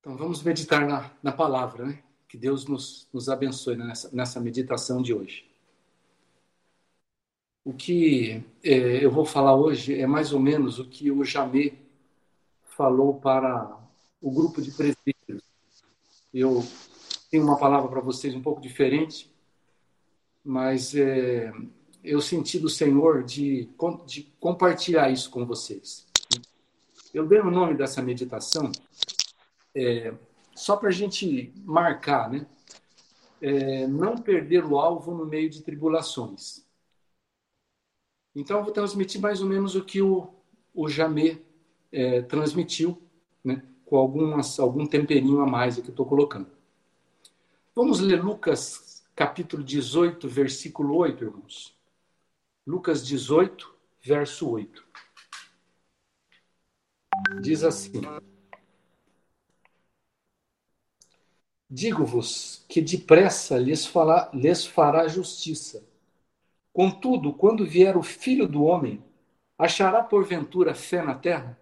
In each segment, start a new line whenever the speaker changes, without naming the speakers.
Então vamos meditar na, na palavra, né? Que Deus nos, nos abençoe nessa, nessa meditação de hoje. O que é, eu vou falar hoje é mais ou menos o que o Jamê falou para o grupo de presbíteros. Eu tenho uma palavra para vocês um pouco diferente, mas é, eu senti do Senhor de, de compartilhar isso com vocês. Eu dei o nome dessa meditação é, só para a gente marcar, né? É, não perder o alvo no meio de tribulações. Então, eu vou transmitir mais ou menos o que o, o Jamê é, transmitiu, né? com algumas, algum temperinho a mais que eu estou colocando. Vamos ler Lucas capítulo 18, versículo 8, irmãos. Lucas 18, verso 8. Diz assim: Digo-vos que depressa lhes, lhes fará justiça. Contudo, quando vier o filho do homem, achará porventura fé na terra?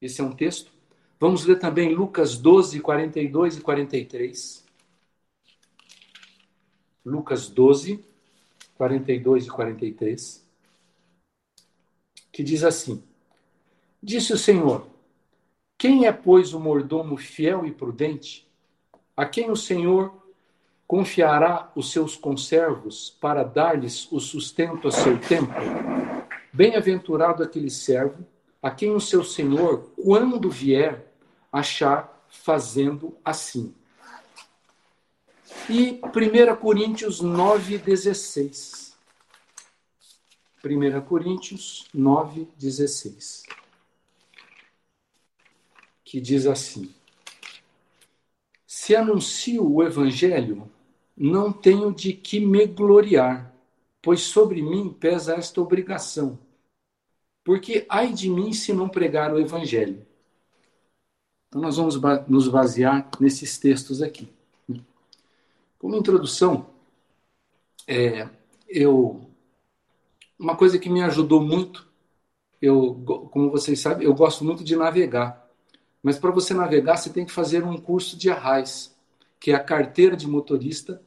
Esse é um texto. Vamos ler também Lucas 12, 42 e 43. Lucas 12, 42 e 43. Que diz assim: Disse o Senhor: Quem é, pois, o mordomo fiel e prudente? A quem o Senhor confiará os seus conservos para dar-lhes o sustento a seu tempo? Bem-aventurado aquele servo a quem o seu Senhor, quando vier, achar fazendo assim. E 1 Coríntios 9,16. 1 Coríntios 9,16. Que diz assim: se anuncio o evangelho, não tenho de que me gloriar, pois sobre mim pesa esta obrigação. Porque ai de mim se não pregar o evangelho. Então nós vamos nos basear nesses textos aqui. Como introdução, é, eu uma coisa que me ajudou muito, eu, como vocês sabem, eu gosto muito de navegar. Mas para você navegar, você tem que fazer um curso de arrais, que é a carteira de motorista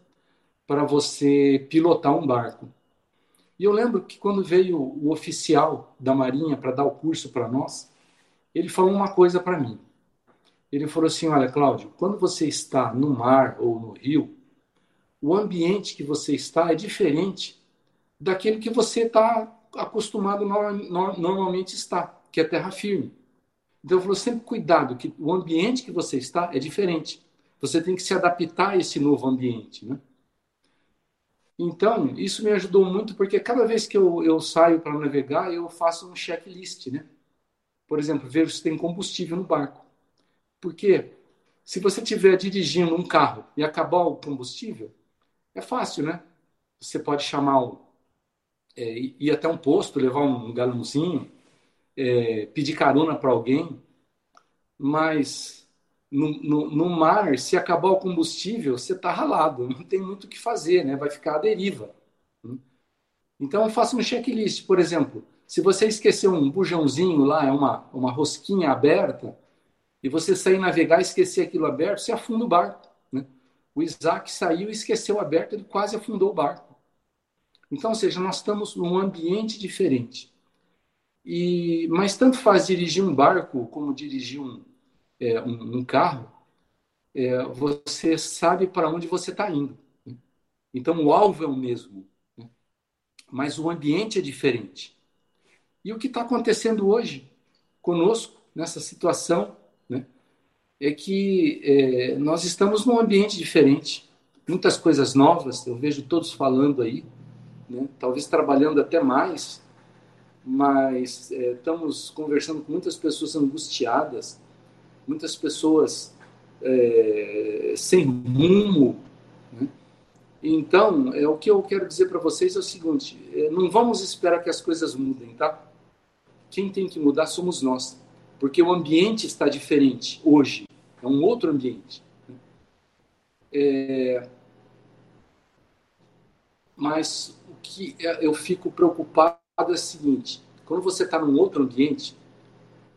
para você pilotar um barco. E eu lembro que quando veio o oficial da Marinha para dar o curso para nós, ele falou uma coisa para mim. Ele falou assim: Olha, Cláudio, quando você está no mar ou no rio, o ambiente que você está é diferente daquele que você está acostumado normalmente estar, que é terra firme. Então, eu falo sempre cuidado, que o ambiente que você está é diferente. Você tem que se adaptar a esse novo ambiente, né? Então, isso me ajudou muito, porque cada vez que eu, eu saio para navegar, eu faço um checklist, né? Por exemplo, vejo se tem combustível no barco. Porque se você estiver dirigindo um carro e acabar o combustível, é fácil, né? Você pode chamar, o, é, ir até um posto, levar um galãozinho, é, pedir carona para alguém, mas no, no, no, mar, se acabar o combustível, você está ralado, não tem muito o que fazer, né? vai ficar à deriva. Então, faça um checklist, por exemplo, se você esqueceu um bujãozinho lá, é uma, uma rosquinha aberta, e você sair navegar e esquecer aquilo aberto, você afunda o barco. Né? O Isaac saiu e esqueceu aberto, ele quase afundou o barco. Então, ou seja, nós estamos num ambiente diferente. E, mas tanto faz dirigir um barco como dirigir um, é, um, um, carro, é, você sabe para onde você está indo. Né? Então o alvo é o mesmo, né? mas o ambiente é diferente. E o que está acontecendo hoje conosco, nessa situação, né, é que é, nós estamos num ambiente diferente. Muitas coisas novas, eu vejo todos falando aí, né, talvez trabalhando até mais mas é, estamos conversando com muitas pessoas angustiadas, muitas pessoas é, sem rumo. Né? Então, é, o que eu quero dizer para vocês é o seguinte: é, não vamos esperar que as coisas mudem, tá? Quem tem que mudar somos nós, porque o ambiente está diferente hoje, é um outro ambiente. Né? É, mas o que é, eu fico preocupado é o seguinte: quando você está num outro ambiente,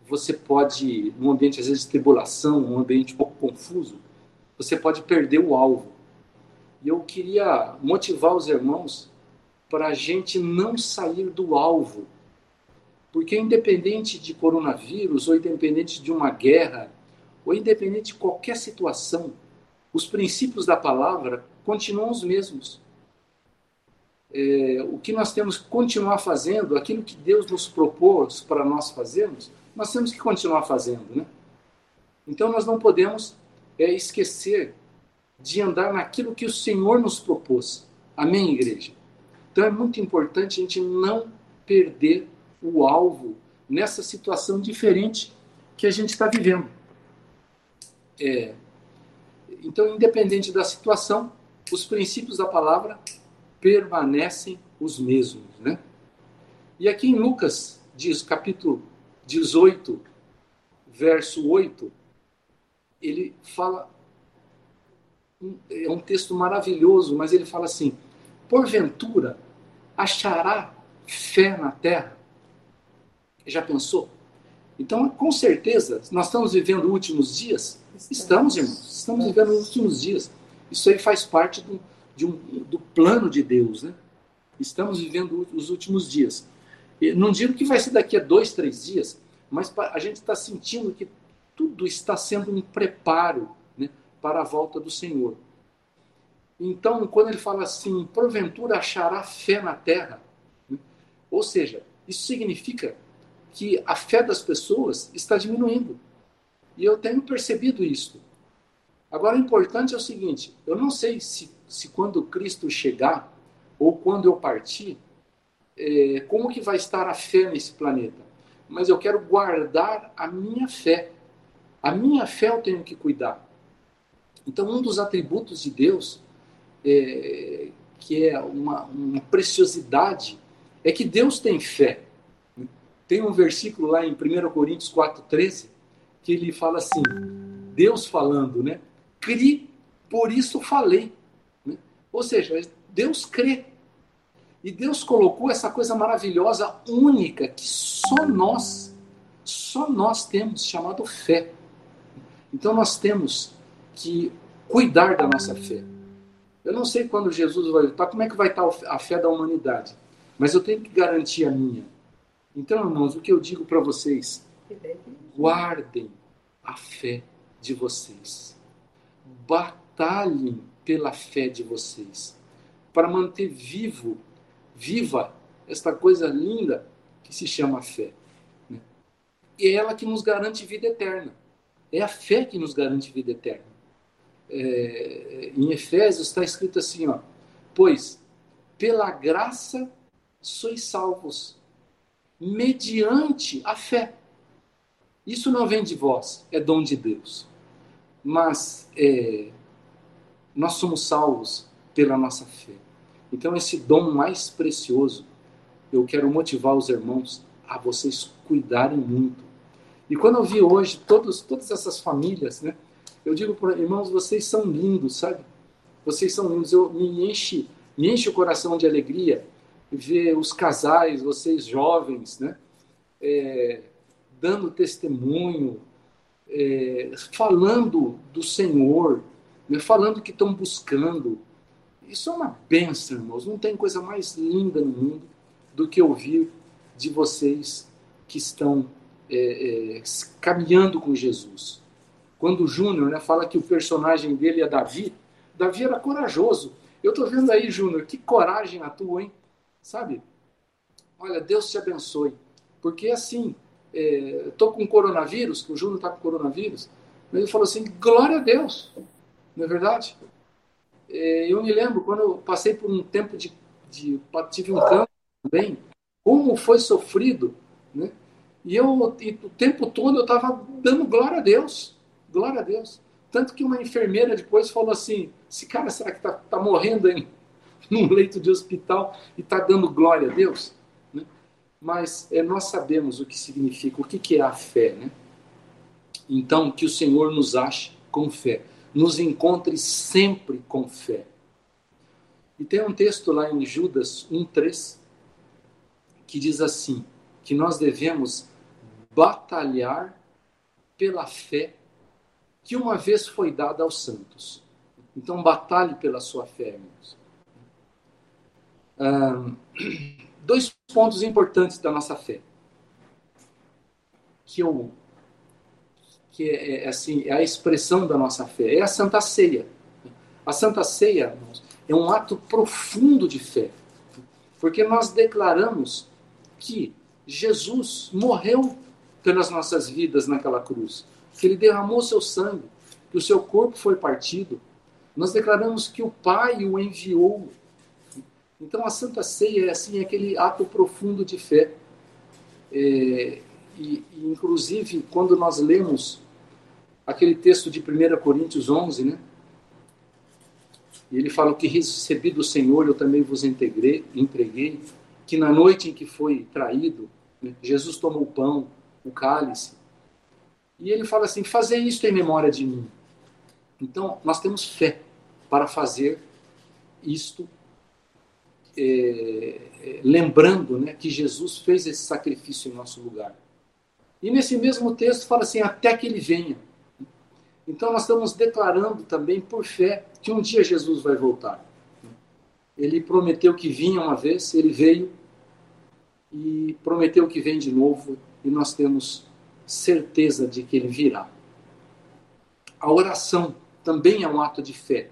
você pode, num ambiente às vezes de tribulação, um ambiente um pouco confuso, você pode perder o alvo. E eu queria motivar os irmãos para a gente não sair do alvo. Porque independente de coronavírus, ou independente de uma guerra, ou independente de qualquer situação, os princípios da palavra continuam os mesmos. É, o que nós temos que continuar fazendo, aquilo que Deus nos propôs para nós fazermos, nós temos que continuar fazendo, né? Então nós não podemos é, esquecer de andar naquilo que o Senhor nos propôs. Amém, igreja? Então é muito importante a gente não perder o alvo nessa situação diferente que a gente está vivendo. É, então, independente da situação, os princípios da palavra permanecem os mesmos. Né? E aqui em Lucas, diz, capítulo 18, verso 8, ele fala é um texto maravilhoso, mas ele fala assim: porventura achará fé na terra? Já pensou? Então, com certeza, nós estamos vivendo últimos dias? Estamos, irmãos, estamos vivendo os últimos dias. Isso aí faz parte do, de um, do plano de Deus, né? Estamos vivendo os últimos dias. não digo que vai ser daqui a dois, três dias, mas a gente está sentindo que tudo está sendo um preparo para a volta do Senhor. Então, quando ele fala assim, porventura achará fé na terra, né? ou seja, isso significa que a fé das pessoas está diminuindo. E eu tenho percebido isso. Agora, o importante é o seguinte: eu não sei se, se quando Cristo chegar, ou quando eu partir, é, como que vai estar a fé nesse planeta. Mas eu quero guardar a minha fé. A minha fé eu tenho que cuidar. Então, um dos atributos de Deus, é, que é uma, uma preciosidade, é que Deus tem fé. Tem um versículo lá em 1 Coríntios 4,13 que ele fala assim: Deus falando, né? Cri, por isso falei. Ou seja, Deus crê. E Deus colocou essa coisa maravilhosa, única, que só nós, só nós temos, chamado fé. Então nós temos que cuidar da nossa fé. Eu não sei quando Jesus vai voltar, como é que vai estar a fé da humanidade, mas eu tenho que garantir a minha. Então, irmãos, o que eu digo para vocês, guardem a fé de vocês. Batalhem pela fé de vocês, para manter vivo, viva esta coisa linda que se chama fé. Né? E é ela que nos garante vida eterna. É a fé que nos garante vida eterna é, em Efésios está escrito assim, ó, pois pela graça sois salvos, mediante a fé. Isso não vem de vós, é dom de Deus. Mas é, nós somos salvos pela nossa fé. Então, esse dom mais precioso, eu quero motivar os irmãos a vocês cuidarem muito. E quando eu vi hoje todos, todas essas famílias, né? Eu digo para irmãos, vocês são lindos, sabe? Vocês são lindos. Eu me enche, me enche o coração de alegria ver os casais, vocês jovens, né? É, dando testemunho, é, falando do Senhor? Falando que estão buscando. Isso é uma benção, irmãos. Não tem coisa mais linda no mundo do que ouvir de vocês que estão é, é caminhando com Jesus. Quando o Júnior né, fala que o personagem dele é Davi, Davi era corajoso. Eu estou vendo aí, Júnior, que coragem a tua, hein? Sabe? Olha, Deus te abençoe. Porque assim, estou é, com coronavírus, que o Júnior está com coronavírus, ele falou assim, glória a Deus. Não é verdade? É, eu me lembro quando eu passei por um tempo de, de tive um câncer também, como foi sofrido, né? E eu e o tempo todo eu estava dando glória a Deus. Glória a Deus. Tanto que uma enfermeira depois falou assim: esse cara será que está tá morrendo em num leito de hospital e está dando glória a Deus? Né? Mas é, nós sabemos o que significa, o que, que é a fé. Né? Então, que o Senhor nos ache com fé, nos encontre sempre com fé. E tem um texto lá em Judas 1,3 que diz assim: que nós devemos batalhar pela fé que uma vez foi dada aos santos. Então, batalhe pela sua fé, irmãos. Dois pontos importantes da nossa fé. Que, eu, que é, é, assim, é a expressão da nossa fé. É a Santa Ceia. A Santa Ceia, é um ato profundo de fé. Porque nós declaramos que Jesus morreu pelas nossas vidas naquela cruz, que ele derramou seu sangue, que o seu corpo foi partido. Nós declaramos que o Pai o enviou. Então a Santa Ceia é assim aquele ato profundo de fé. É, e, e, inclusive quando nós lemos aquele texto de 1 Coríntios 11, né? E ele fala que recebi do Senhor eu também vos entreguei, entreguei que na noite em que foi traído, né, Jesus tomou o pão, o cálice, e ele fala assim: fazer isto em memória de mim. Então, nós temos fé para fazer isto, é, é, lembrando né, que Jesus fez esse sacrifício em nosso lugar. E nesse mesmo texto fala assim: até que ele venha. Então, nós estamos declarando também por fé que um dia Jesus vai voltar. Ele prometeu que vinha uma vez, ele veio e prometeu que vem de novo, e nós temos certeza de que ele virá. A oração também é um ato de fé.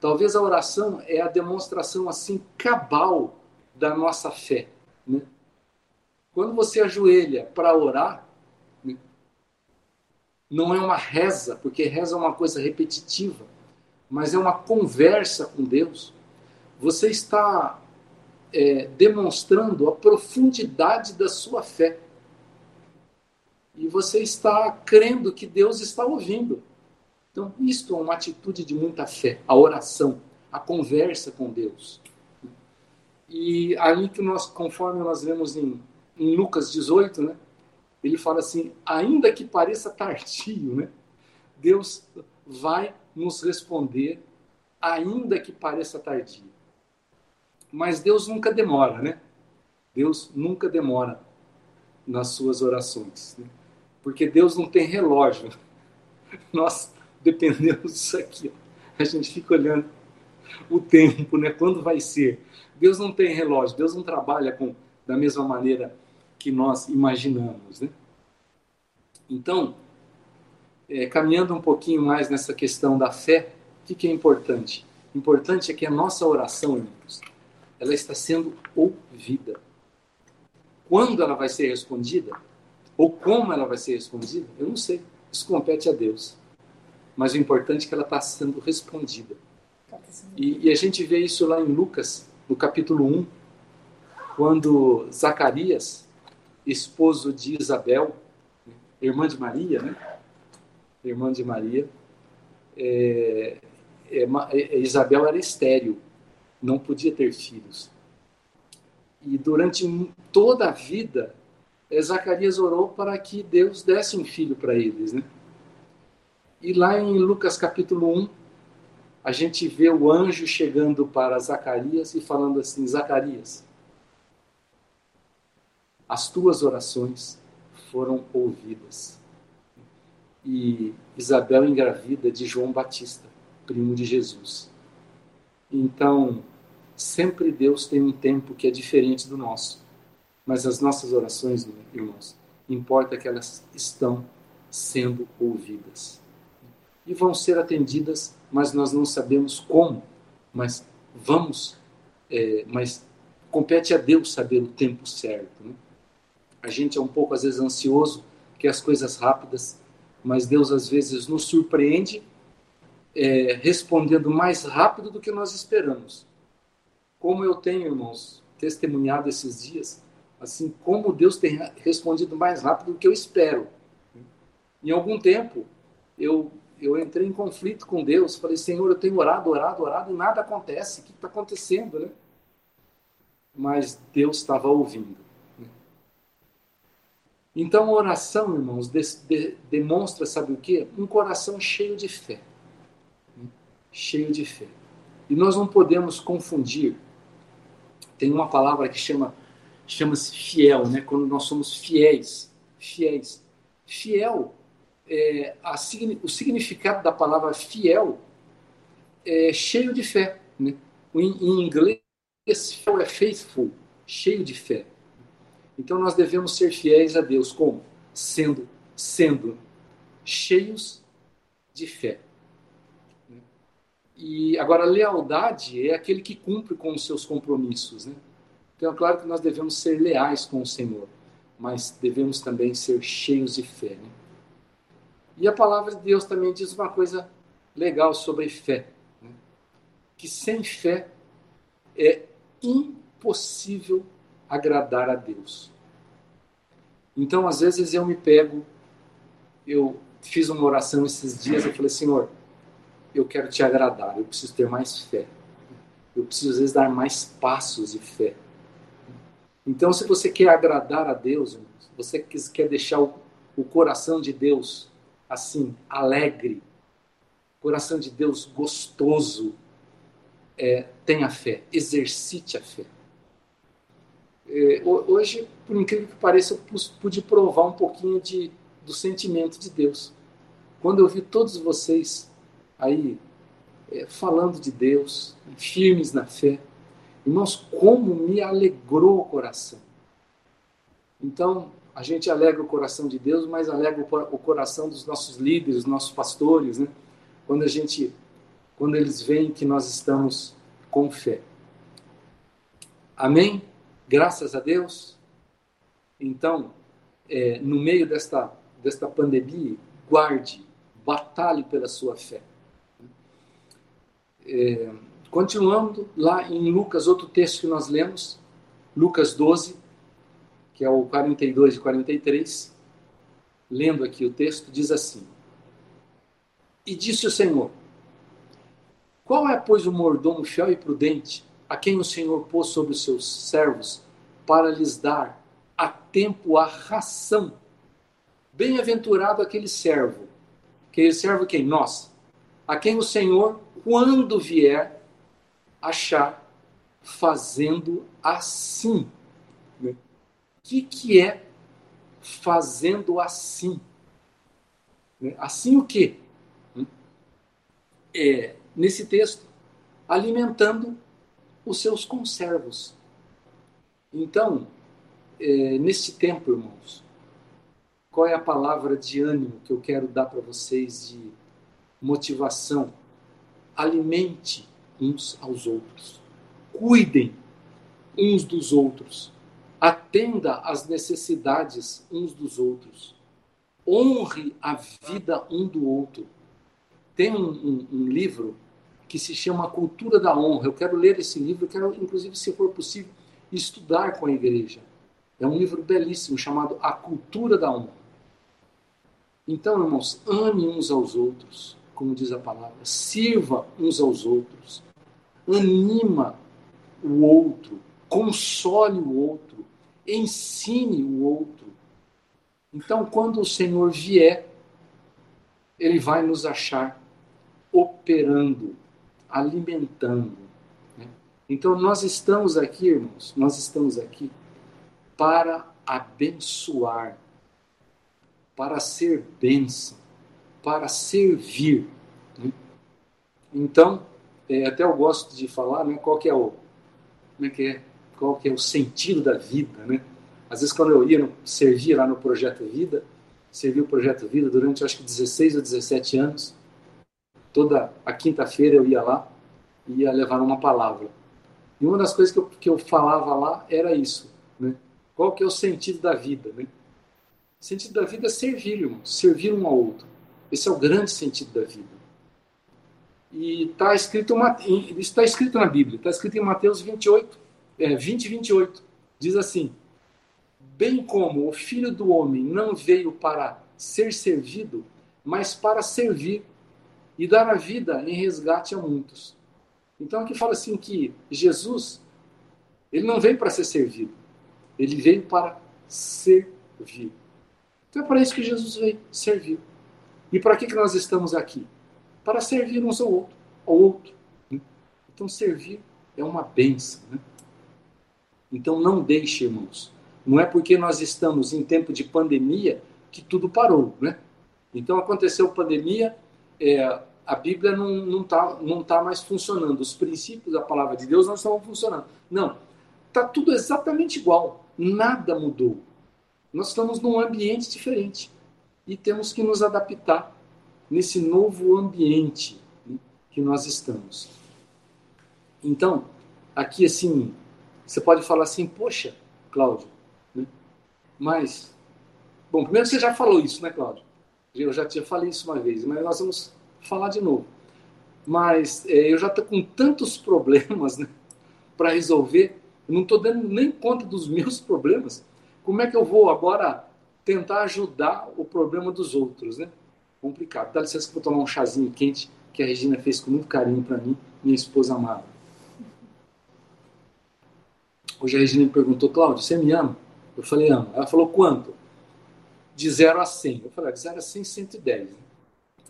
Talvez a oração é a demonstração assim cabal da nossa fé. Né? Quando você ajoelha para orar? Não é uma reza, porque reza é uma coisa repetitiva, mas é uma conversa com Deus. Você está é, demonstrando a profundidade da sua fé. E você está crendo que Deus está ouvindo. Então, isto é uma atitude de muita fé, a oração, a conversa com Deus. E aí que nós, conforme nós vemos em, em Lucas 18, né, ele fala assim: ainda que pareça tardio, né, Deus vai nos responder, ainda que pareça tardio. Mas Deus nunca demora, né? Deus nunca demora nas suas orações. Né? Porque Deus não tem relógio. Nós dependemos disso aqui. Ó. A gente fica olhando o tempo, né? Quando vai ser? Deus não tem relógio. Deus não trabalha com da mesma maneira que nós imaginamos, né? Então, é, caminhando um pouquinho mais nessa questão da fé, o que, que é importante? Importante é que a nossa oração, irmãos, ela está sendo ouvida. Quando ela vai ser respondida, ou como ela vai ser respondida, eu não sei. Isso compete a Deus. Mas o importante é que ela está sendo respondida. E, e, a gente vê isso lá em Lucas, no capítulo 1, quando Zacarias, esposo de Isabel, irmã de Maria, né? Irmã de Maria, é, é, é, Isabel era estéril não podia ter filhos. E durante toda a vida, eh, Zacarias orou para que Deus desse um filho para eles. Né? E lá em Lucas capítulo 1, a gente vê o anjo chegando para Zacarias e falando assim: Zacarias, as tuas orações foram ouvidas. E Isabel engravida de João Batista, primo de Jesus. Então, sempre Deus tem um tempo que é diferente do nosso. Mas as nossas orações, irmãos, importa que elas estão sendo ouvidas. E vão ser atendidas, mas nós não sabemos como. Mas vamos, é, mas compete a Deus saber o tempo certo. Né? A gente é um pouco, às vezes, ansioso, quer as coisas rápidas, mas Deus, às vezes, nos surpreende é, respondendo mais rápido do que nós esperamos. Como eu tenho, irmãos, testemunhado esses dias, assim, como Deus tem respondido mais rápido do que eu espero. Em algum tempo, eu, eu entrei em conflito com Deus, falei, Senhor, eu tenho orado, orado, orado, e nada acontece, o que está acontecendo, né? Mas Deus estava ouvindo. Né? Então, oração, irmãos, de, de, demonstra, sabe o quê? Um coração cheio de fé cheio de fé. E nós não podemos confundir. Tem uma palavra que chama chama-se fiel, né? Quando nós somos fiéis, fiéis. Fiel, é, a, o significado da palavra fiel é cheio de fé. Né? Em, em inglês, fiel é faithful, cheio de fé. Então nós devemos ser fiéis a Deus, como? Sendo, sendo cheios de fé. E agora, lealdade é aquele que cumpre com os seus compromissos. Né? Então, é claro que nós devemos ser leais com o Senhor, mas devemos também ser cheios de fé. Né? E a palavra de Deus também diz uma coisa legal sobre fé: né? que sem fé é impossível agradar a Deus. Então, às vezes eu me pego, eu fiz uma oração esses dias, eu falei, Senhor, eu quero te agradar, eu preciso ter mais fé. Eu preciso, às vezes, dar mais passos de fé. Então, se você quer agradar a Deus, você quer deixar o, o coração de Deus assim, alegre, coração de Deus gostoso, é, tenha fé, exercite a fé. É, hoje, por incrível que pareça, eu pude provar um pouquinho de, do sentimento de Deus. Quando eu vi todos vocês aí é, falando de Deus, firmes na fé, irmãos, como me alegrou o coração. Então, a gente alegra o coração de Deus, mas alegra o coração dos nossos líderes, dos nossos pastores, né? Quando a gente, quando eles veem que nós estamos com fé. Amém? Graças a Deus. Então, é, no meio desta desta pandemia, guarde, batalhe pela sua fé. É, continuando lá em Lucas, outro texto que nós lemos, Lucas 12, que é o 42 e 43, lendo aqui o texto, diz assim: E disse o Senhor: Qual é, pois, o mordomo fiel e prudente, a quem o Senhor pôs sobre os seus servos, para lhes dar a tempo a ração? Bem-aventurado aquele servo. Aquele servo quem? Nós. A quem o Senhor, quando vier, achar fazendo assim. O que, que é fazendo assim? Assim o quê? É, nesse texto, alimentando os seus conservos. Então, é, neste tempo, irmãos, qual é a palavra de ânimo que eu quero dar para vocês de motivação? Alimente uns aos outros. Cuidem uns dos outros. Atenda às necessidades uns dos outros. Honre a vida um do outro. Tem um, um, um livro que se chama Cultura da Honra. Eu quero ler esse livro, eu quero, inclusive, se for possível, estudar com a igreja. É um livro belíssimo chamado A Cultura da Honra. Então, irmãos, ame uns aos outros, como diz a palavra, sirva uns aos outros, anima o outro, console o outro, ensine o outro. Então, quando o Senhor vier, ele vai nos achar operando, alimentando. Né? Então, nós estamos aqui, irmãos, nós estamos aqui para abençoar para ser bênção, para servir. Né? Então, é, até eu gosto de falar, né, qual que é o, como é que é, qual que é o sentido da vida, né? Às vezes quando eu ia servir lá no Projeto Vida, servi o Projeto Vida durante acho que 16 ou 17 anos, toda a quinta-feira eu ia lá e ia levar uma palavra. E uma das coisas que eu, que eu falava lá era isso, né? Qual que é o sentido da vida, né? O sentido da vida é servir, irmão, servir um ao outro. Esse é o grande sentido da vida. E está escrito, está escrito na Bíblia, está escrito em Mateus 28, é, 20 e 28. Diz assim: Bem como o filho do homem não veio para ser servido, mas para servir e dar a vida em resgate a muitos. Então aqui fala assim que Jesus, ele não veio para ser servido, ele veio para servir. Então é para isso que Jesus veio, servir. E para que, que nós estamos aqui? Para servir uns ao outro. Ao outro né? Então servir é uma benção. Né? Então não deixe, irmãos, Não é porque nós estamos em tempo de pandemia que tudo parou, né? Então aconteceu pandemia, é, a Bíblia não está não tá mais funcionando, os princípios da palavra de Deus não estão funcionando. Não, está tudo exatamente igual, nada mudou. Nós estamos num ambiente diferente e temos que nos adaptar nesse novo ambiente que nós estamos. Então, aqui assim, você pode falar assim, poxa, Cláudio, né? mas, bom, primeiro você já falou isso, né, Cláudio? Eu já tinha falei isso uma vez, mas nós vamos falar de novo. Mas é, eu já estou com tantos problemas né, para resolver, eu não estou dando nem conta dos meus problemas. Como é que eu vou agora tentar ajudar o problema dos outros, né? Complicado. Dá licença que eu vou tomar um chazinho quente que a Regina fez com muito carinho para mim, minha esposa amada. Hoje a Regina me perguntou, Cláudio, você me ama? Eu falei, amo. Ela falou, quanto? De 0 a 100. Eu falei, ah, de 0 a 100, 110.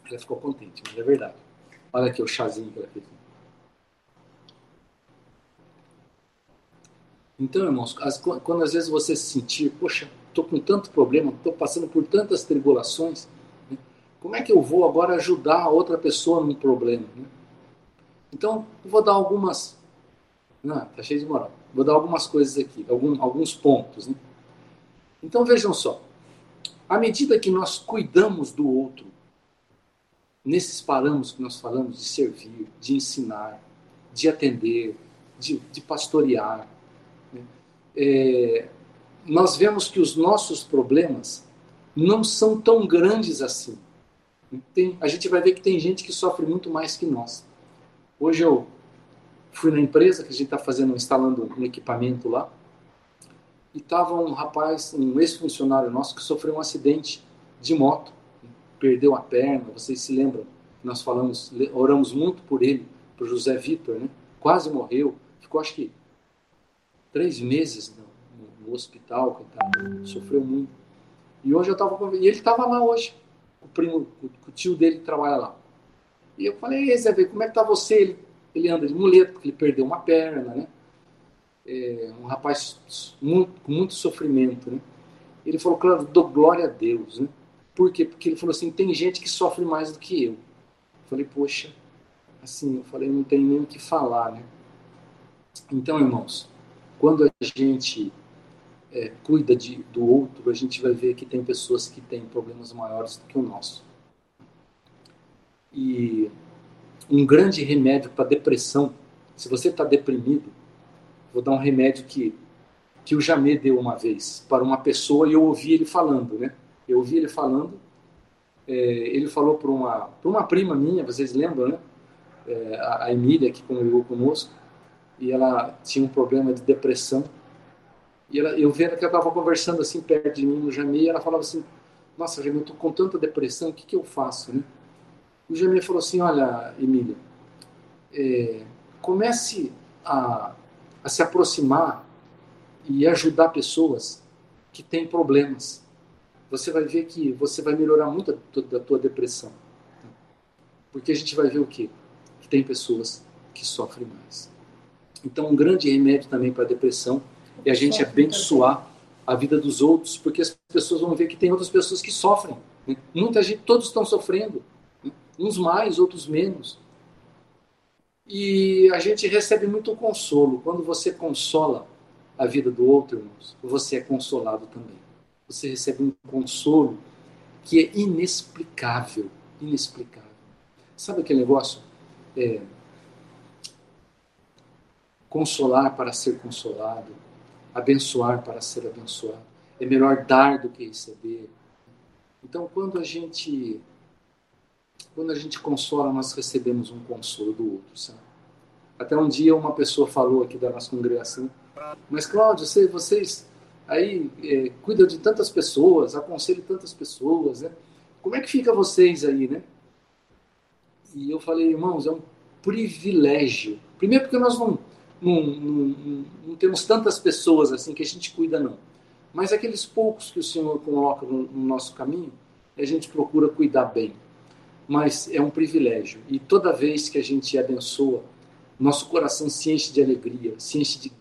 Ela ficou contente, mas é verdade. Olha aqui o chazinho que ela fez. Então, irmãos, quando às vezes você se sentir, poxa, estou com tanto problema, estou passando por tantas tribulações, né? como é que eu vou agora ajudar a outra pessoa num problema? Né? Então, eu vou dar algumas. Não, tá cheio de moral. Vou dar algumas coisas aqui, algum, alguns pontos. Né? Então, vejam só. À medida que nós cuidamos do outro, nesses parâmetros que nós falamos de servir, de ensinar, de atender, de, de pastorear, né? é, nós vemos que os nossos problemas não são tão grandes assim. Tem, a gente vai ver que tem gente que sofre muito mais que nós. Hoje eu fui na empresa que a gente está fazendo, instalando um equipamento lá, e estava um rapaz, um ex-funcionário nosso, que sofreu um acidente de moto, perdeu a perna. Vocês se lembram? Nós falamos, oramos muito por ele, por José Vitor, né? Quase morreu, ficou acho que três meses no, no hospital, coitado, sofreu muito. E hoje eu estava e ele estava lá hoje, o primo, o, tio dele trabalha lá. E eu falei, Zé, como é que tá você? Ele, ele anda de muleta, porque ele perdeu uma perna, né? É, um rapaz muito, com muito sofrimento, né? Ele falou, claro, dou glória a Deus, né? Por quê? Porque ele falou assim, tem gente que sofre mais do que eu. Eu falei, poxa, assim, eu falei, não tem nem o que falar, né? Então, irmãos, quando a gente é, cuida de, do outro, a gente vai ver que tem pessoas que têm problemas maiores do que o nosso. E um grande remédio para depressão, se você está deprimido, vou dar um remédio que, que o Jamê deu uma vez para uma pessoa e eu ouvi ele falando, né? Eu ouvi ele falando, é, ele falou para uma, uma prima minha, vocês lembram, né? É, a, Emília, que conviveu conosco, e ela tinha um problema de depressão. E ela, eu vendo que ela estava conversando assim perto de mim no Jamie, e ela falava assim: Nossa, Jamie, eu estou com tanta depressão, o que, que eu faço? Né? O Jamie falou assim: Olha, Emília, é, comece a, a se aproximar e ajudar pessoas que têm problemas. Você vai ver que você vai melhorar muito a, da tua depressão. Porque a gente vai ver o quê? Que tem pessoas que sofrem mais. Então, um grande remédio também para a depressão é a gente abençoar a vida dos outros, porque as pessoas vão ver que tem outras pessoas que sofrem. Né? Muita gente, todos estão sofrendo, né? uns mais, outros menos. E a gente recebe muito consolo. Quando você consola a vida do outro, irmãos, você é consolado também. Você recebe um consolo que é inexplicável. Inexplicável. Sabe aquele negócio? É, consolar para ser consolado, abençoar para ser abençoado. É melhor dar do que receber. Então, quando a gente quando a gente consola, nós recebemos um consolo do outro, sabe? Até um dia uma pessoa falou aqui da nossa congregação, mas Cláudio, vocês, vocês aí é, cuidam de tantas pessoas, aconselham tantas pessoas, né? Como é que fica vocês aí, né? E eu falei, irmãos, é um privilégio. Primeiro porque nós não, não, não, não, temos tantas pessoas assim que a gente cuida, não. Mas aqueles poucos que o Senhor coloca no, no nosso caminho, a gente procura cuidar bem. Mas é um privilégio. E toda vez que a gente abençoa, nosso coração se enche de alegria, se enche de,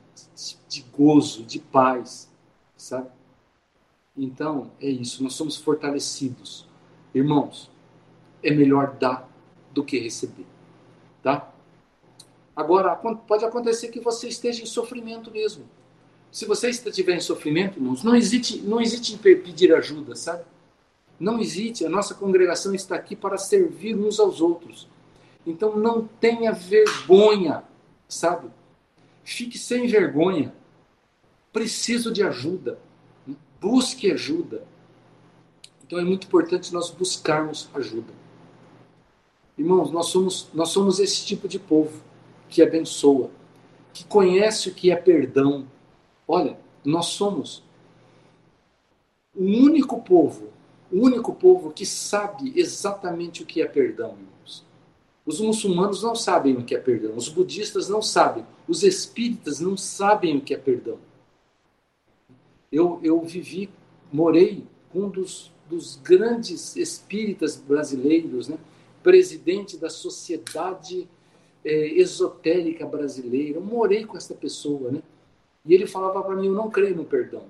de gozo, de paz. sabe? Então, é isso, nós somos fortalecidos. Irmãos, é melhor dar do que receber, tá? Agora, pode acontecer que você esteja em sofrimento mesmo. Se você estiver em sofrimento, irmãos, não existe, não existe pedir ajuda, sabe? Não existe. A nossa congregação está aqui para servir uns aos outros. Então não tenha vergonha, sabe? Fique sem vergonha. Preciso de ajuda. Busque ajuda. Então é muito importante nós buscarmos ajuda. Irmãos, nós somos, nós somos esse tipo de povo que abençoa, que conhece o que é perdão. Olha, nós somos o único povo, o único povo que sabe exatamente o que é perdão, irmãos. Os muçulmanos não sabem o que é perdão, os budistas não sabem, os espíritas não sabem o que é perdão. Eu, eu vivi, morei com um dos, dos grandes espíritas brasileiros, né? presidente da sociedade é, esotérica brasileira. Eu morei com essa pessoa, né? E ele falava para mim: Eu não creio no perdão.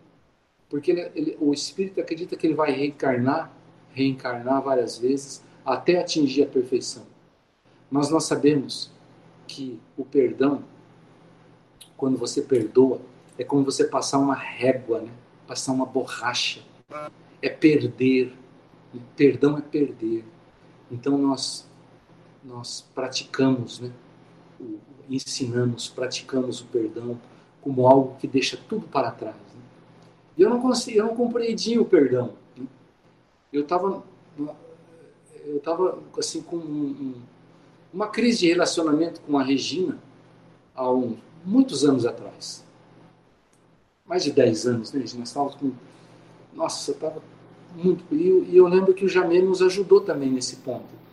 Porque ele, ele, o espírito acredita que ele vai reencarnar, reencarnar várias vezes, até atingir a perfeição. Mas nós sabemos que o perdão, quando você perdoa, é como você passar uma régua, né? passar uma borracha. É perder. Perdão é perder. Então nós nós praticamos, né? ensinamos, praticamos o perdão como algo que deixa tudo para trás. E eu não consegui, eu não compreendi o perdão. Eu estava eu estava assim com um, uma crise de relacionamento com a Regina há um, muitos anos atrás. Mais de 10 anos, né, Regina? Estávamos com. Nossa, eu estava muito. E eu, e eu lembro que o Jamê nos ajudou também nesse ponto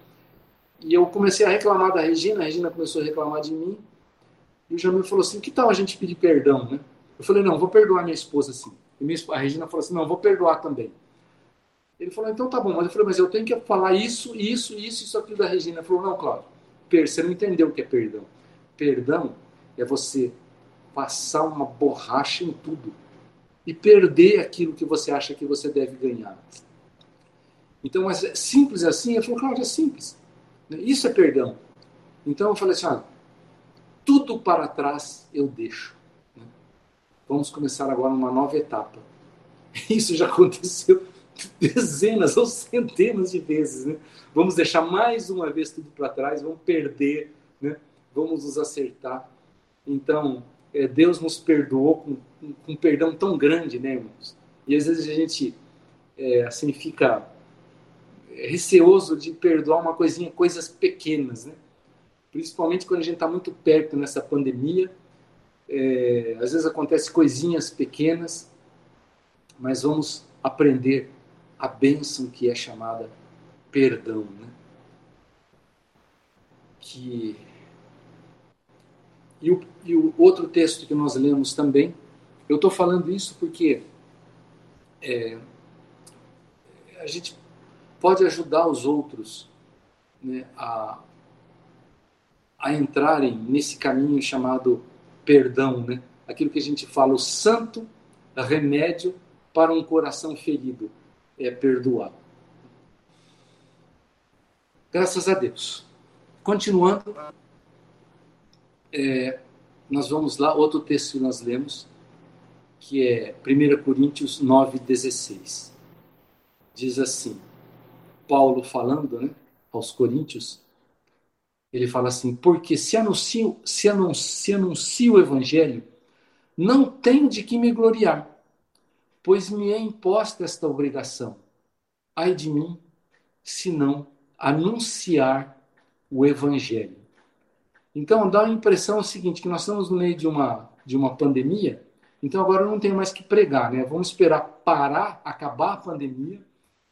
e eu comecei a reclamar da Regina, a Regina começou a reclamar de mim. E o Jamil falou assim: que tal a gente pedir perdão, né? Eu falei: não, vou perdoar minha esposa sim. Minha, a Regina falou assim: não, vou perdoar também. Ele falou: então tá bom. Mas eu falei: mas eu tenho que falar isso, isso, isso, isso aqui da Regina. Ele falou: não, Cláudio, você não entendeu o que é perdão. Perdão é você passar uma borracha em tudo e perder aquilo que você acha que você deve ganhar. Então, mas é simples assim? Ele falou: Cláudio, é simples. Isso é perdão. Então eu falei assim: tudo para trás eu deixo. Vamos começar agora uma nova etapa. Isso já aconteceu dezenas ou centenas de vezes. Né? Vamos deixar mais uma vez tudo para trás, vamos perder, né? vamos nos acertar. Então, é, Deus nos perdoou com, com um perdão tão grande, né, irmãos? E às vezes a gente é, assim fica receoso de perdoar uma coisinha, coisas pequenas, né? Principalmente quando a gente está muito perto nessa pandemia, é, às vezes acontece coisinhas pequenas, mas vamos aprender a bênção que é chamada perdão, né? Que e o, e o outro texto que nós lemos também, eu estou falando isso porque é, a gente pode ajudar os outros né, a, a entrarem nesse caminho chamado perdão, né? aquilo que a gente fala, o santo remédio para um coração ferido é perdoar. Graças a Deus. Continuando, é, nós vamos lá, outro texto que nós lemos, que é 1 Coríntios 9,16. Diz assim: Paulo falando né, aos Coríntios, ele fala assim: porque se anuncio, se anuncio, se anuncio o evangelho, não tenho de que me gloriar, pois me é imposta esta obrigação. Ai de mim, se não anunciar o evangelho. Então dá a impressão seguinte, que nós estamos no meio de uma de uma pandemia, então agora não tem mais que pregar, né? Vamos esperar parar, acabar a pandemia,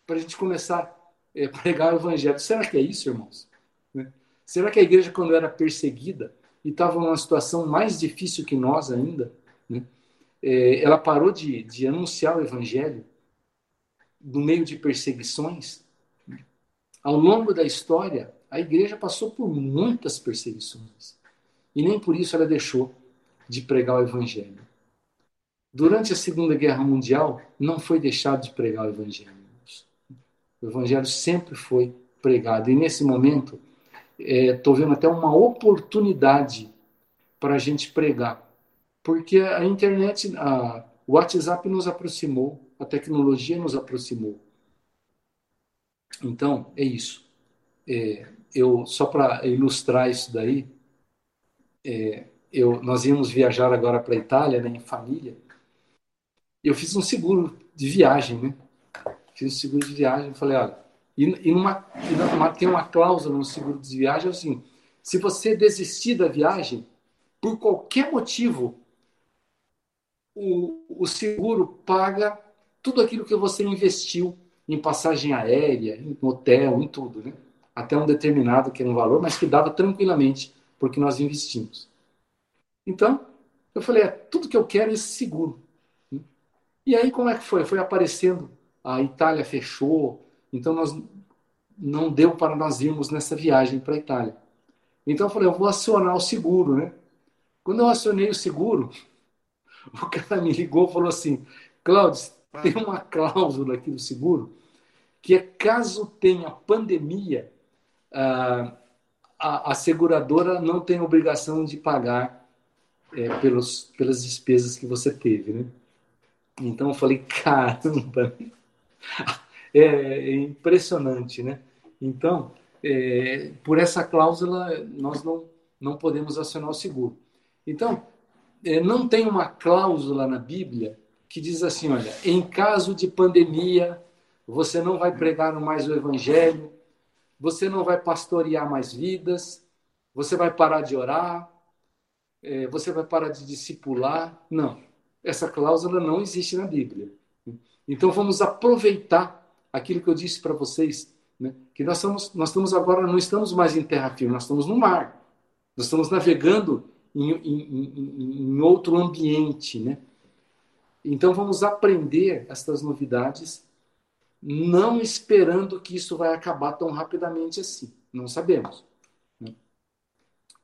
para a gente começar é, pregar o evangelho. Será que é isso, irmãos? Né? Será que a igreja, quando era perseguida e estava numa situação mais difícil que nós ainda, né? é, ela parou de, de anunciar o evangelho no meio de perseguições? Ao longo da história, a igreja passou por muitas perseguições. E nem por isso ela deixou de pregar o evangelho. Durante a Segunda Guerra Mundial, não foi deixado de pregar o Evangelho. O Evangelho sempre foi pregado. E nesse momento, estou é, vendo até uma oportunidade para a gente pregar. Porque a internet, a, o WhatsApp nos aproximou, a tecnologia nos aproximou. Então, é isso. É, eu Só para ilustrar isso daí, é, eu, nós íamos viajar agora para a Itália, né, em família, eu fiz um seguro de viagem, né? Fiz um seguro de viagem, falei, olha, e, e, numa, e numa, tem uma cláusula no seguro de viagem assim, se você desistir da viagem, por qualquer motivo, o, o seguro paga tudo aquilo que você investiu em passagem aérea, em hotel, em tudo, né? Até um determinado que era um valor, mas que dava tranquilamente, porque nós investimos. Então, eu falei, é, tudo que eu quero é esse seguro. E aí como é que foi? Foi aparecendo, a Itália fechou, então nós não deu para nós irmos nessa viagem para a Itália. Então eu falei, eu vou acionar o seguro, né? Quando eu acionei o seguro, o cara me ligou e falou assim, Cláudio, tem uma cláusula aqui do seguro que é caso tenha pandemia, a, a, a seguradora não tem obrigação de pagar é, pelos, pelas despesas que você teve, né? Então eu falei, caramba, é, é impressionante, né? Então, é, por essa cláusula, nós não, não podemos acionar o seguro. Então, é, não tem uma cláusula na Bíblia que diz assim: olha, em caso de pandemia, você não vai pregar mais o Evangelho, você não vai pastorear mais vidas, você vai parar de orar, é, você vai parar de discipular. Não. Essa cláusula não existe na Bíblia. Então vamos aproveitar aquilo que eu disse para vocês, né? que nós estamos, nós estamos agora, não estamos mais em terra firme, nós estamos no mar. Nós estamos navegando em, em, em, em outro ambiente. Né? Então vamos aprender estas novidades, não esperando que isso vai acabar tão rapidamente assim. Não sabemos. Né?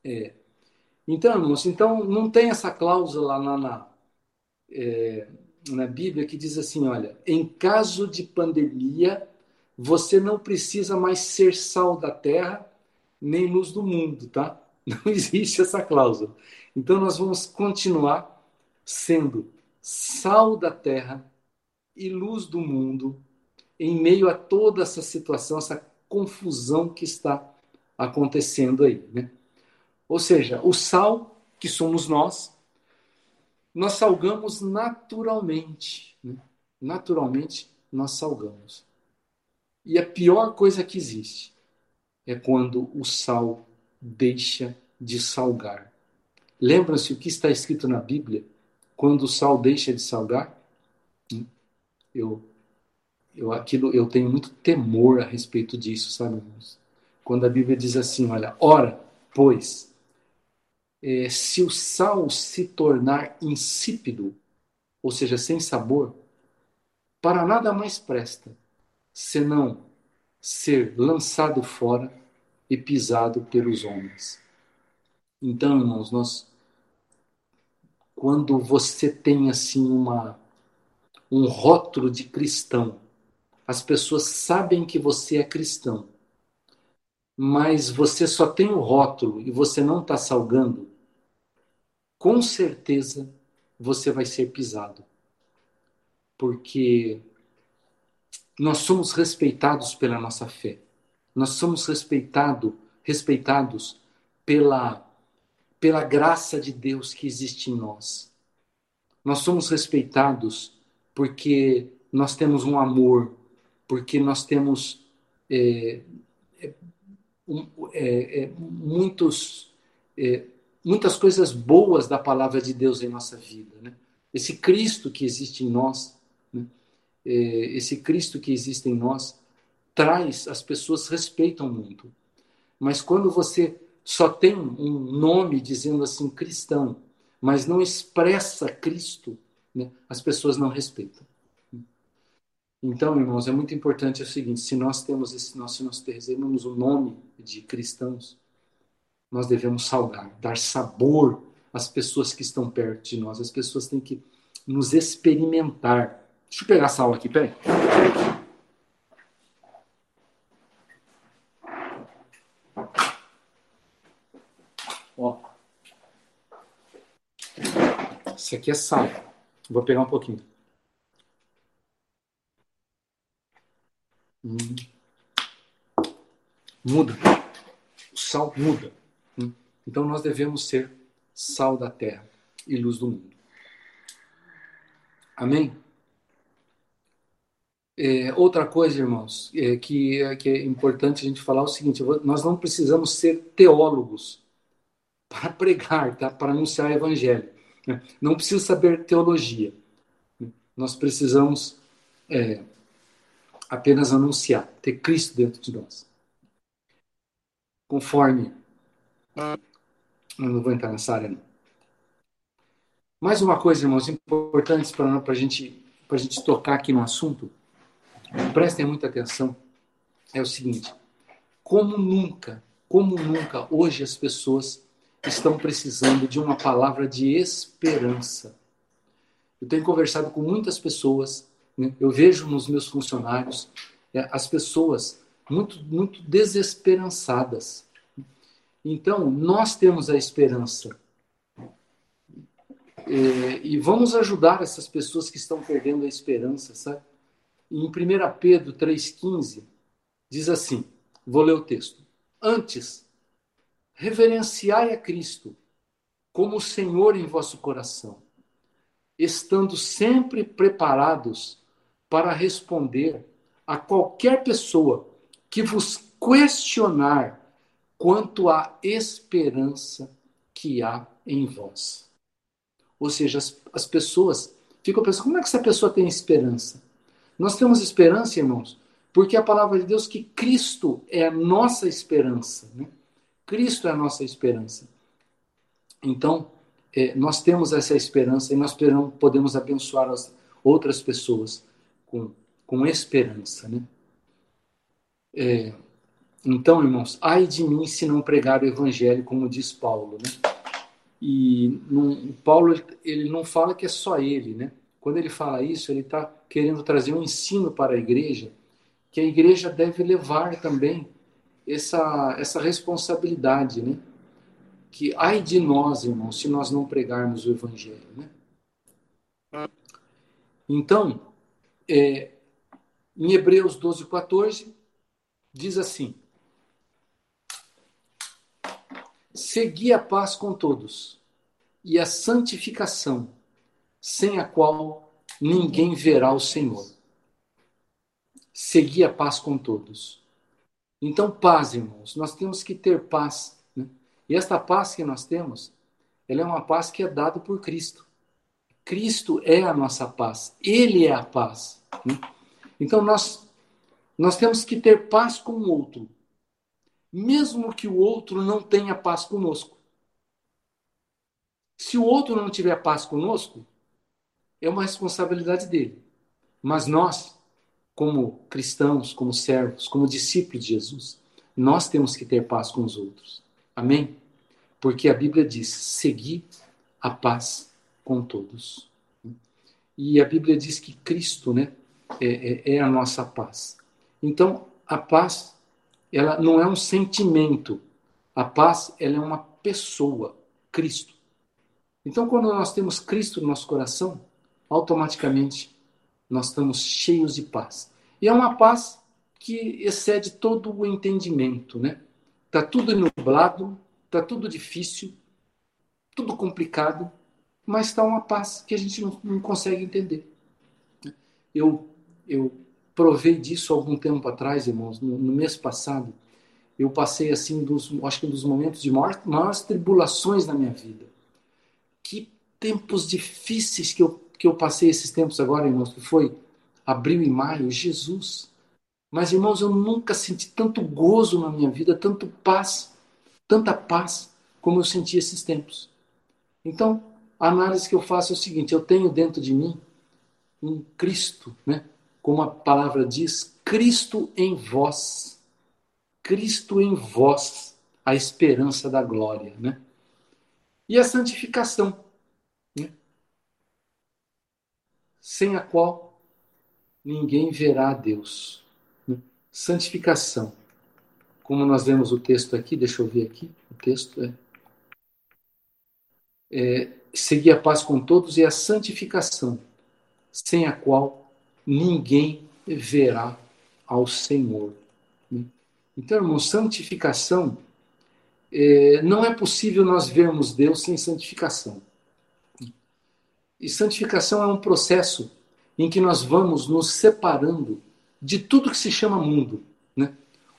É. Então, então não tem essa cláusula lá na, é, na Bíblia que diz assim: olha, em caso de pandemia, você não precisa mais ser sal da terra nem luz do mundo, tá? Não existe essa cláusula. Então nós vamos continuar sendo sal da terra e luz do mundo em meio a toda essa situação, essa confusão que está acontecendo aí, né? Ou seja, o sal que somos nós, nós salgamos naturalmente. Né? Naturalmente, nós salgamos. E a pior coisa que existe é quando o sal deixa de salgar. Lembra-se o que está escrito na Bíblia? Quando o sal deixa de salgar? Hum? Eu, eu, aquilo, eu tenho muito temor a respeito disso, sabe, irmãos? Quando a Bíblia diz assim: olha, ora, pois, é, se o sal se tornar insípido, ou seja, sem sabor, para nada mais presta, senão ser lançado fora e pisado pelos homens. Então, irmãos, nós quando você tem assim uma um rótulo de cristão, as pessoas sabem que você é cristão mas você só tem o rótulo e você não está salgando, com certeza você vai ser pisado. Porque nós somos respeitados pela nossa fé. Nós somos respeitado, respeitados pela, pela graça de Deus que existe em nós. Nós somos respeitados porque nós temos um amor, porque nós temos é, é, é, muitos, é, muitas coisas boas da palavra de Deus em nossa vida. Né? Esse Cristo que existe em nós, né? É, esse Cristo que existe em nós, traz, as pessoas respeitam muito. Mas quando você só tem um nome dizendo assim cristão, mas não expressa Cristo, né? as pessoas não respeitam. Então, irmãos, é muito importante o seguinte: se nós temos esse, se nós temos o nome de cristãos, nós devemos salgar, dar sabor às pessoas que estão perto de nós. As pessoas têm que nos experimentar. Deixa eu pegar sal aqui, peraí. Ó. Isso aqui é sal. Vou pegar um pouquinho. Hum. Muda. O sal muda. Então nós devemos ser sal da terra e luz do mundo. Amém? É, outra coisa, irmãos, é, que, é, que é importante a gente falar o seguinte: nós não precisamos ser teólogos para pregar, tá? para anunciar o evangelho. Né? Não precisa saber teologia. Nós precisamos é, apenas anunciar, ter Cristo dentro de nós. Conforme. Eu não vou entrar nessa área, não. Mais uma coisa, irmãos, importante para a gente, gente tocar aqui no assunto, prestem muita atenção, é o seguinte: como nunca, como nunca, hoje as pessoas estão precisando de uma palavra de esperança. Eu tenho conversado com muitas pessoas, né? eu vejo nos meus funcionários é, as pessoas muito, muito desesperançadas. Então, nós temos a esperança é, e vamos ajudar essas pessoas que estão perdendo a esperança, sabe? Em 1 Pedro 3,15, diz assim: vou ler o texto. Antes, reverenciai a Cristo como Senhor em vosso coração, estando sempre preparados para responder a qualquer pessoa que vos questionar quanto à esperança que há em vós. Ou seja, as, as pessoas ficam pensando, como é que essa pessoa tem esperança? Nós temos esperança, irmãos, porque a palavra de Deus que Cristo é a nossa esperança. Né? Cristo é a nossa esperança. Então, é, nós temos essa esperança e nós podemos abençoar as outras pessoas com, com esperança. Né? É, então, irmãos, ai de mim se não pregar o evangelho, como diz Paulo. Né? E não, Paulo ele não fala que é só ele, né? Quando ele fala isso, ele está querendo trazer um ensino para a igreja, que a igreja deve levar também essa, essa responsabilidade, né? Que ai de nós, irmãos, se nós não pregarmos o evangelho, né? Então, é, em Hebreus 12, 14, diz assim: Segui a paz com todos e a santificação, sem a qual ninguém verá o Senhor. Segui a paz com todos. Então, paz, irmãos, nós temos que ter paz. Né? E esta paz que nós temos, ela é uma paz que é dada por Cristo. Cristo é a nossa paz, Ele é a paz. Né? Então, nós, nós temos que ter paz com o outro, mesmo que o outro não tenha paz conosco. Se o outro não tiver paz conosco, é uma responsabilidade dele. Mas nós, como cristãos, como servos, como discípulos de Jesus, nós temos que ter paz com os outros. Amém? Porque a Bíblia diz: seguir a paz com todos. E a Bíblia diz que Cristo né, é, é, é a nossa paz. Então, a paz ela não é um sentimento. A paz, ela é uma pessoa, Cristo. Então, quando nós temos Cristo no nosso coração, automaticamente nós estamos cheios de paz. E é uma paz que excede todo o entendimento, né? Tá tudo nublado, tá tudo difícil, tudo complicado, mas está uma paz que a gente não, não consegue entender. Eu eu provei disso algum tempo atrás, irmãos, no, no mês passado. Eu passei assim dos, acho que um dos momentos de maior, maiores tribulações na minha vida. Que tempos difíceis que eu, que eu passei esses tempos agora, irmãos, que foi abril e maio, Jesus. Mas, irmãos, eu nunca senti tanto gozo na minha vida, tanto paz, tanta paz, como eu senti esses tempos. Então, a análise que eu faço é o seguinte: eu tenho dentro de mim um Cristo, né? Como a palavra diz, Cristo em vós. Cristo em vós, a esperança da glória, né? E a santificação. Né? sem a qual ninguém verá a Deus. Santificação. Como nós vemos o texto aqui, deixa eu ver aqui, o texto é, é seguir a paz com todos e a santificação, sem a qual ninguém verá ao Senhor. Então, irmão, santificação, é, não é possível nós vermos Deus sem santificação. E santificação é um processo em que nós vamos nos separando de tudo que se chama mundo, né?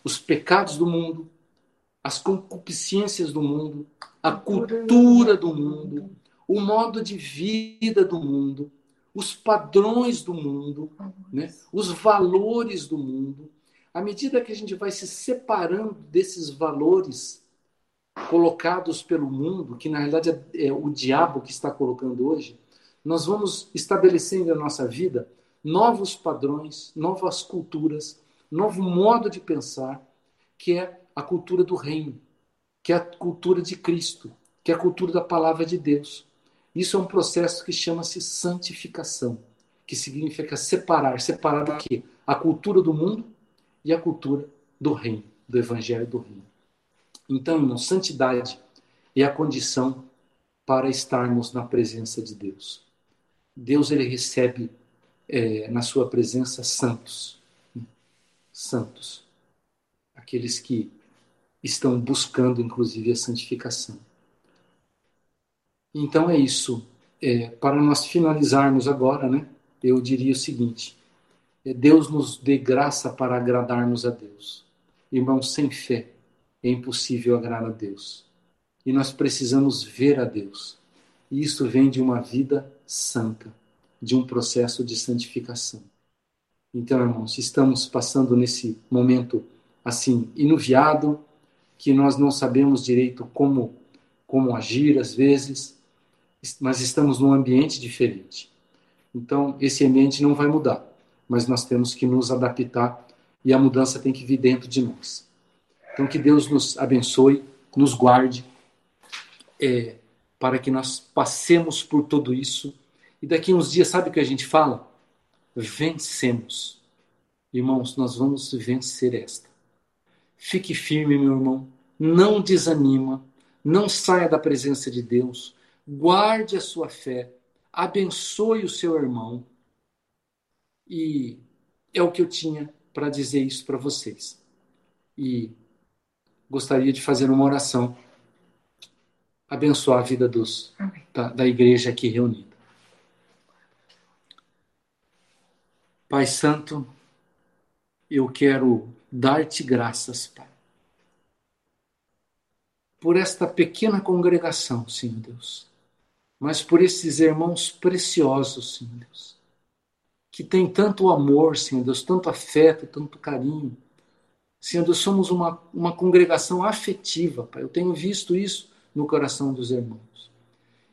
Os pecados do mundo, as concupiscências do mundo, a cultura do mundo, o modo de vida do mundo, os padrões do mundo, né? os valores do mundo. À medida que a gente vai se separando desses valores colocados pelo mundo, que na realidade é, é o diabo que está colocando hoje, nós vamos estabelecendo na nossa vida novos padrões, novas culturas, novo modo de pensar, que é a cultura do reino, que é a cultura de Cristo, que é a cultura da palavra de Deus. Isso é um processo que chama-se santificação, que significa separar. Separar do quê? A cultura do mundo e a cultura do reino, do evangelho do reino. Então, irmão, santidade é a condição para estarmos na presença de Deus. Deus ele recebe é, na sua presença santos, santos, aqueles que estão buscando, inclusive, a santificação. Então é isso. É, para nós finalizarmos agora, né, eu diria o seguinte: é, Deus nos dê graça para agradarmos a Deus. Irmãos, sem fé é impossível agradar a Deus. E nós precisamos ver a Deus. E isso vem de uma vida santa, de um processo de santificação. Então, irmãos, estamos passando nesse momento assim, inuviado, que nós não sabemos direito como como agir às vezes, mas estamos num ambiente diferente. Então, esse ambiente não vai mudar, mas nós temos que nos adaptar e a mudança tem que vir dentro de nós. Então, que Deus nos abençoe, nos guarde, é, para que nós passemos por tudo isso e daqui uns dias, sabe o que a gente fala? Vencemos. Irmãos, nós vamos vencer esta. Fique firme, meu irmão. Não desanima. Não saia da presença de Deus guarde a sua fé, abençoe o seu irmão. E é o que eu tinha para dizer isso para vocês. E gostaria de fazer uma oração, abençoar a vida dos, da, da igreja aqui reunida. Pai Santo, eu quero dar-te graças, Pai, por esta pequena congregação, Senhor Deus mas por esses irmãos preciosos, Senhor Deus, que tem tanto amor, Senhor Deus, tanto afeto, tanto carinho. Senhor Deus, somos uma, uma congregação afetiva, Pai. Eu tenho visto isso no coração dos irmãos.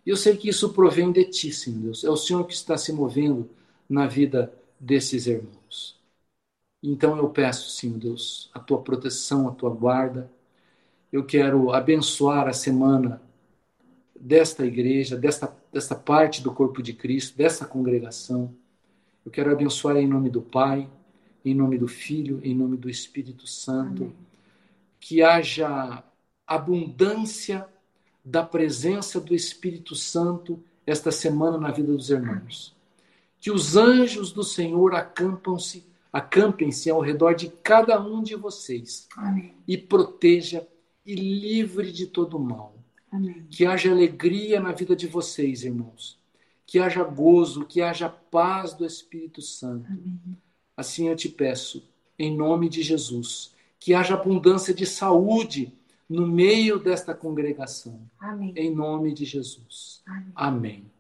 E eu sei que isso provém de Ti, Senhor Deus. É o Senhor que está se movendo na vida desses irmãos. Então eu peço, Senhor Deus, a Tua proteção, a Tua guarda. Eu quero abençoar a semana desta igreja, desta, desta parte do corpo de Cristo, dessa congregação. Eu quero abençoar em nome do Pai, em nome do Filho, em nome do Espírito Santo. Amém. Que haja abundância da presença do Espírito Santo esta semana na vida dos irmãos. Que os anjos do Senhor acampam-se, acampem-se ao redor de cada um de vocês Amém. e proteja e livre de todo mal.
Amém.
Que haja alegria na vida de vocês, irmãos. Que haja gozo, que haja paz do Espírito Santo.
Amém.
Assim eu te peço, em nome de Jesus, que haja abundância de saúde no meio desta congregação.
Amém.
Em nome de Jesus.
Amém.
Amém.